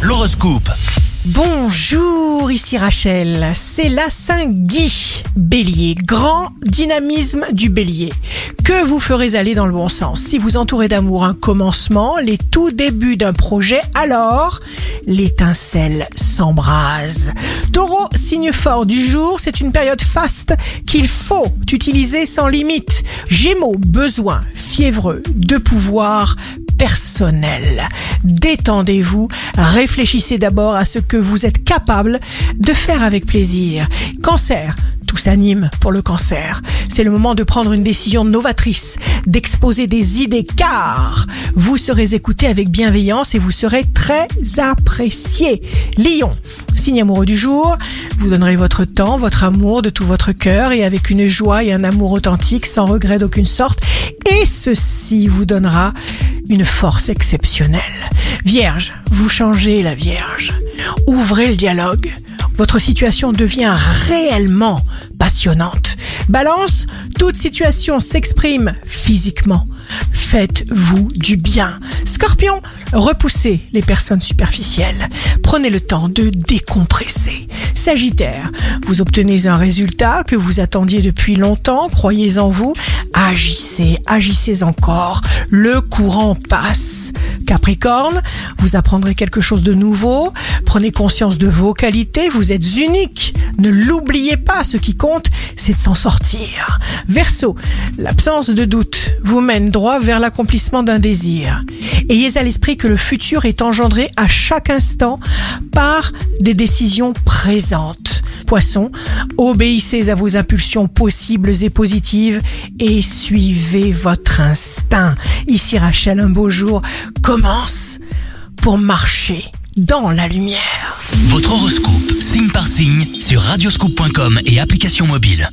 L'horoscope. Bonjour, ici Rachel, c'est la Saint-Guy. Bélier, grand dynamisme du bélier, que vous ferez aller dans le bon sens? Si vous entourez d'amour un commencement, les tout débuts d'un projet, alors l'étincelle s'embrase. Taureau, signe fort du jour, c'est une période faste qu'il faut utiliser sans limite. Gémeaux, besoin fiévreux de pouvoir personnel. Détendez-vous, réfléchissez d'abord à ce que vous êtes capable de faire avec plaisir. Cancer, tout s'anime pour le cancer. C'est le moment de prendre une décision novatrice, d'exposer des idées car vous serez écouté avec bienveillance et vous serez très apprécié. Lion, signe amoureux du jour, vous donnerez votre temps, votre amour de tout votre cœur et avec une joie et un amour authentique sans regret d'aucune sorte. Et ceci vous donnera une force exceptionnelle. Vierge, vous changez la Vierge. Ouvrez le dialogue. Votre situation devient réellement passionnante. Balance, toute situation s'exprime physiquement. Faites-vous du bien. Scorpion, repoussez les personnes superficielles. Prenez le temps de décompresser. Sagittaire, vous obtenez un résultat que vous attendiez depuis longtemps, croyez en vous, agissez, agissez encore, le courant passe. Capricorne, vous apprendrez quelque chose de nouveau, prenez conscience de vos qualités, vous êtes unique, ne l'oubliez pas, ce qui compte, c'est de s'en sortir. Verseau, l'absence de doute vous mène droit vers l'accomplissement d'un désir. Ayez à l'esprit que le futur est engendré à chaque instant par des décisions présentes. Poisson, obéissez à vos impulsions possibles et positives et suivez votre instinct. Ici Rachel, un beau jour commence pour marcher dans la lumière. Votre horoscope, signe par signe, sur radioscoop.com et application mobile.